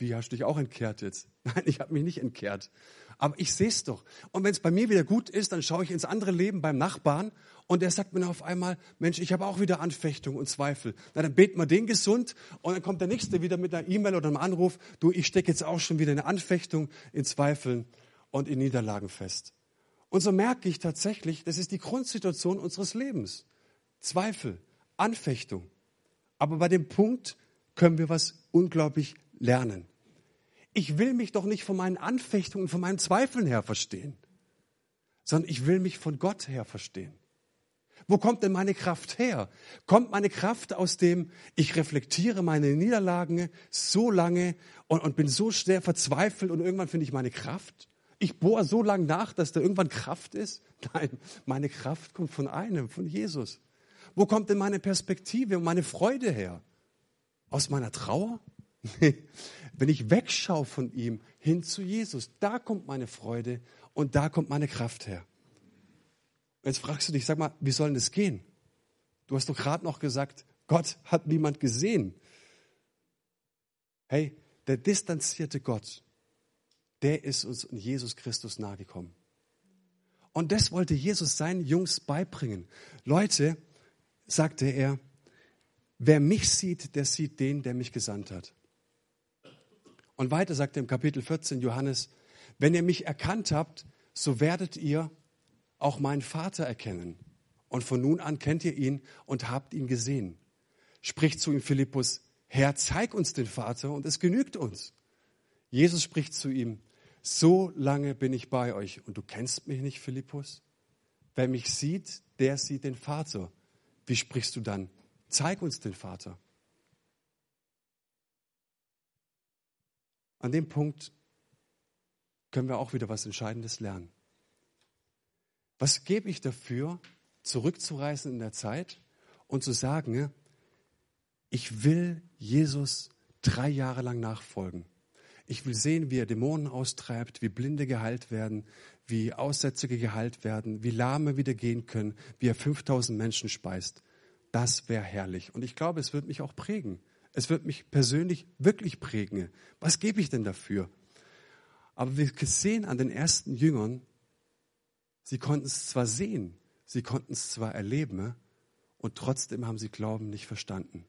Wie hast du dich auch entkehrt jetzt? <laughs> Nein, ich habe mich nicht entkehrt. Aber ich sehe es doch. Und wenn es bei mir wieder gut ist, dann schaue ich ins andere Leben beim Nachbarn und der sagt mir auf einmal, Mensch, ich habe auch wieder Anfechtung und Zweifel. Na, dann beten wir den gesund und dann kommt der Nächste wieder mit einer E-Mail oder einem Anruf, du, ich stecke jetzt auch schon wieder in Anfechtung, in Zweifeln und in Niederlagen fest. Und so merke ich tatsächlich, das ist die Grundsituation unseres Lebens. Zweifel, Anfechtung. Aber bei dem Punkt können wir was unglaublich lernen. Ich will mich doch nicht von meinen Anfechtungen, von meinen Zweifeln her verstehen, sondern ich will mich von Gott her verstehen. Wo kommt denn meine Kraft her? Kommt meine Kraft aus dem, ich reflektiere meine Niederlagen so lange und, und bin so sehr verzweifelt und irgendwann finde ich meine Kraft? Ich bohre so lange nach, dass da irgendwann Kraft ist? <laughs> Nein, meine Kraft kommt von einem, von Jesus. Wo kommt denn meine Perspektive und meine Freude her? Aus meiner Trauer? <laughs> Wenn ich wegschaue von ihm hin zu Jesus, da kommt meine Freude und da kommt meine Kraft her. Jetzt fragst du dich, sag mal, wie soll denn das gehen? Du hast doch gerade noch gesagt, Gott hat niemand gesehen. Hey, der distanzierte Gott, der ist uns in Jesus Christus nahegekommen. Und das wollte Jesus seinen Jungs beibringen. Leute, sagte er, wer mich sieht, der sieht den, der mich gesandt hat. Und weiter sagt er im Kapitel 14 Johannes, wenn ihr mich erkannt habt, so werdet ihr auch meinen Vater erkennen. Und von nun an kennt ihr ihn und habt ihn gesehen. Spricht zu ihm Philippus, Herr, zeig uns den Vater und es genügt uns. Jesus spricht zu ihm, so lange bin ich bei euch und du kennst mich nicht, Philippus? Wer mich sieht, der sieht den Vater. Wie sprichst du dann? Zeig uns den Vater. An dem Punkt können wir auch wieder was Entscheidendes lernen. Was gebe ich dafür, zurückzureisen in der Zeit und zu sagen, ich will Jesus drei Jahre lang nachfolgen. Ich will sehen, wie er Dämonen austreibt, wie Blinde geheilt werden, wie Aussätzige geheilt werden, wie Lahme wieder gehen können, wie er 5000 Menschen speist. Das wäre herrlich. Und ich glaube, es wird mich auch prägen. Es wird mich persönlich wirklich prägen. Was gebe ich denn dafür? Aber wir sehen an den ersten Jüngern, sie konnten es zwar sehen, sie konnten es zwar erleben, und trotzdem haben sie Glauben nicht verstanden.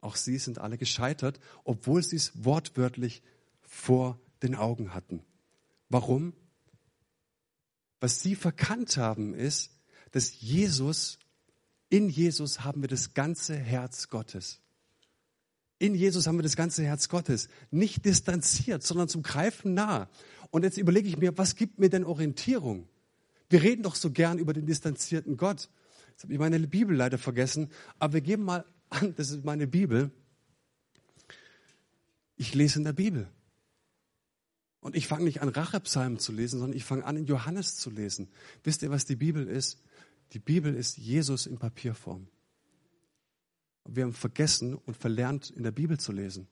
Auch sie sind alle gescheitert, obwohl sie es wortwörtlich vor den Augen hatten. Warum? Was sie verkannt haben, ist, dass Jesus, in Jesus haben wir das ganze Herz Gottes. In Jesus haben wir das ganze Herz Gottes. Nicht distanziert, sondern zum Greifen nah. Und jetzt überlege ich mir, was gibt mir denn Orientierung? Wir reden doch so gern über den distanzierten Gott. Jetzt habe ich meine Bibel leider vergessen, aber wir geben mal an, das ist meine Bibel. Ich lese in der Bibel. Und ich fange nicht an, Rachepsalmen zu lesen, sondern ich fange an, in Johannes zu lesen. Wisst ihr, was die Bibel ist? Die Bibel ist Jesus in Papierform. Wir haben vergessen und verlernt, in der Bibel zu lesen.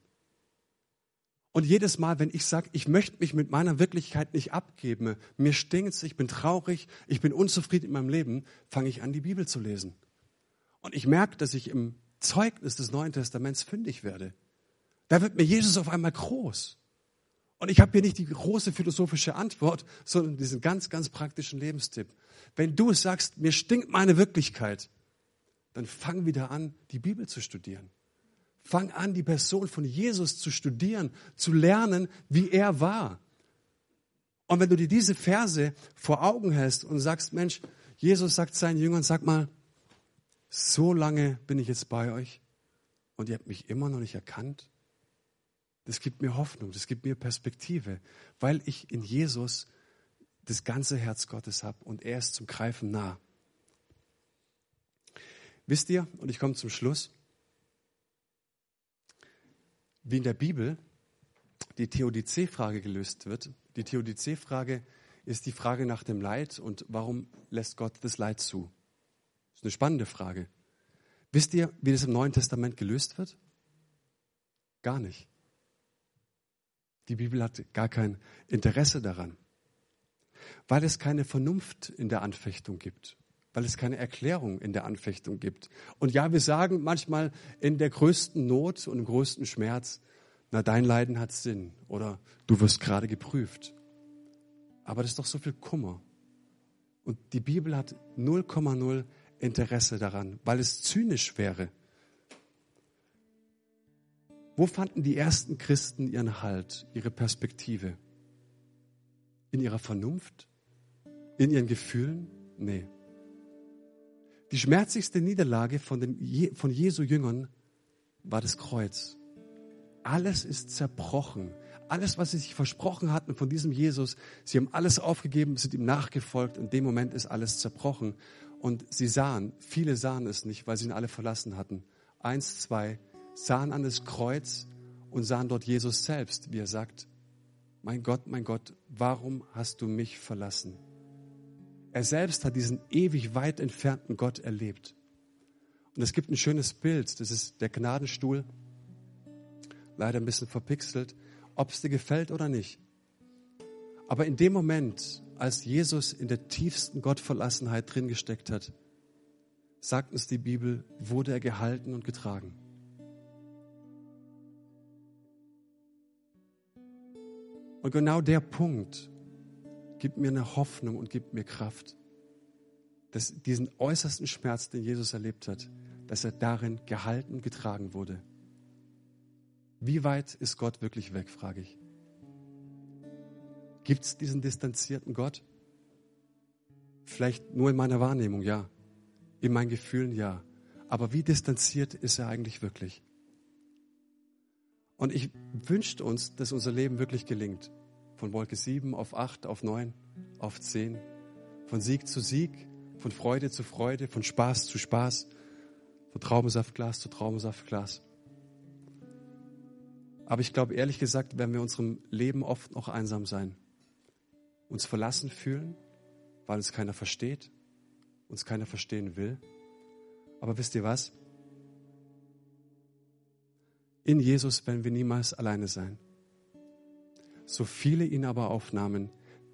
Und jedes Mal, wenn ich sage, ich möchte mich mit meiner Wirklichkeit nicht abgeben, mir stinkt's, ich bin traurig, ich bin unzufrieden in meinem Leben, fange ich an, die Bibel zu lesen. Und ich merke, dass ich im Zeugnis des Neuen Testaments fündig werde. Da wird mir Jesus auf einmal groß. Und ich habe hier nicht die große philosophische Antwort, sondern diesen ganz, ganz praktischen Lebenstipp. Wenn du sagst, mir stinkt meine Wirklichkeit, dann fang wieder an, die Bibel zu studieren. Fang an, die Person von Jesus zu studieren, zu lernen, wie er war. Und wenn du dir diese Verse vor Augen hältst und sagst, Mensch, Jesus sagt seinen Jüngern, sag mal, so lange bin ich jetzt bei euch und ihr habt mich immer noch nicht erkannt, das gibt mir Hoffnung, das gibt mir Perspektive, weil ich in Jesus das ganze Herz Gottes habe und er ist zum Greifen nah. Wisst ihr, und ich komme zum Schluss, wie in der Bibel die Theodizee-Frage gelöst wird. Die Theodizee-Frage ist die Frage nach dem Leid und warum lässt Gott das Leid zu? Das ist eine spannende Frage. Wisst ihr, wie das im Neuen Testament gelöst wird? Gar nicht. Die Bibel hat gar kein Interesse daran, weil es keine Vernunft in der Anfechtung gibt weil es keine Erklärung in der Anfechtung gibt. Und ja, wir sagen manchmal in der größten Not und im größten Schmerz, na, dein Leiden hat Sinn oder du wirst gerade geprüft. Aber das ist doch so viel Kummer. Und die Bibel hat 0,0 Interesse daran, weil es zynisch wäre. Wo fanden die ersten Christen ihren Halt, ihre Perspektive? In ihrer Vernunft? In ihren Gefühlen? Nee. Die schmerzlichste Niederlage von, den, von Jesu Jüngern war das Kreuz. Alles ist zerbrochen. Alles, was sie sich versprochen hatten von diesem Jesus, sie haben alles aufgegeben, sind ihm nachgefolgt. In dem Moment ist alles zerbrochen. Und sie sahen, viele sahen es nicht, weil sie ihn alle verlassen hatten. Eins, zwei, sahen an das Kreuz und sahen dort Jesus selbst, wie er sagt, mein Gott, mein Gott, warum hast du mich verlassen? Er selbst hat diesen ewig weit entfernten Gott erlebt. Und es gibt ein schönes Bild, das ist der Gnadenstuhl, leider ein bisschen verpixelt, ob es dir gefällt oder nicht. Aber in dem Moment, als Jesus in der tiefsten Gottverlassenheit drin gesteckt hat, sagt uns die Bibel, wurde er gehalten und getragen. Und genau der Punkt, Gib mir eine Hoffnung und gib mir Kraft. Dass diesen äußersten Schmerz, den Jesus erlebt hat, dass er darin gehalten getragen wurde. Wie weit ist Gott wirklich weg, frage ich. Gibt es diesen distanzierten Gott? Vielleicht nur in meiner Wahrnehmung, ja. In meinen Gefühlen, ja. Aber wie distanziert ist er eigentlich wirklich? Und ich wünschte uns, dass unser Leben wirklich gelingt von Wolke 7 auf 8, auf 9, auf 10, von Sieg zu Sieg, von Freude zu Freude, von Spaß zu Spaß, von Traubensaftglas zu Traubensaftglas. Aber ich glaube, ehrlich gesagt, werden wir in unserem Leben oft noch einsam sein, uns verlassen fühlen, weil uns keiner versteht, uns keiner verstehen will. Aber wisst ihr was? In Jesus werden wir niemals alleine sein. So viele ihn aber aufnahmen,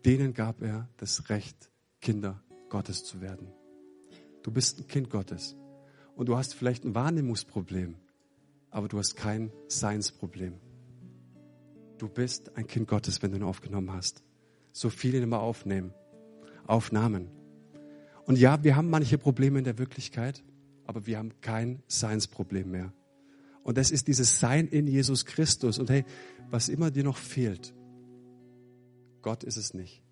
denen gab er das Recht, Kinder Gottes zu werden. Du bist ein Kind Gottes und du hast vielleicht ein Wahrnehmungsproblem, aber du hast kein Seinsproblem. Du bist ein Kind Gottes, wenn du ihn aufgenommen hast. So viele immer aufnehmen, aufnahmen. Und ja, wir haben manche Probleme in der Wirklichkeit, aber wir haben kein Seinsproblem mehr. Und das ist dieses Sein in Jesus Christus. Und hey, was immer dir noch fehlt, Gott ist es nicht.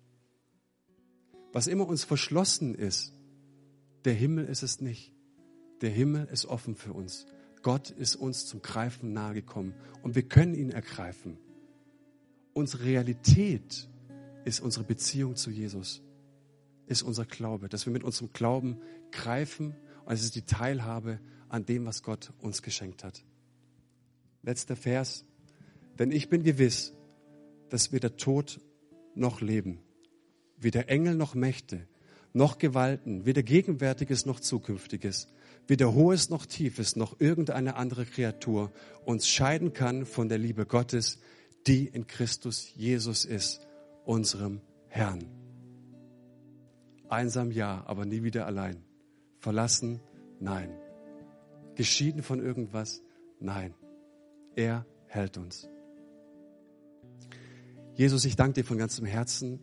Was immer uns verschlossen ist, der Himmel ist es nicht. Der Himmel ist offen für uns. Gott ist uns zum Greifen nahegekommen und wir können ihn ergreifen. Unsere Realität ist unsere Beziehung zu Jesus, ist unser Glaube, dass wir mit unserem Glauben greifen und es ist die Teilhabe an dem, was Gott uns geschenkt hat. Letzter Vers. Denn ich bin gewiss, dass weder Tod noch Leben, weder Engel noch Mächte, noch Gewalten, weder Gegenwärtiges noch Zukünftiges, weder Hohes noch Tiefes, noch irgendeine andere Kreatur uns scheiden kann von der Liebe Gottes, die in Christus Jesus ist, unserem Herrn. Einsam ja, aber nie wieder allein. Verlassen? Nein. Geschieden von irgendwas? Nein. Er hält uns. Jesus, ich danke dir von ganzem Herzen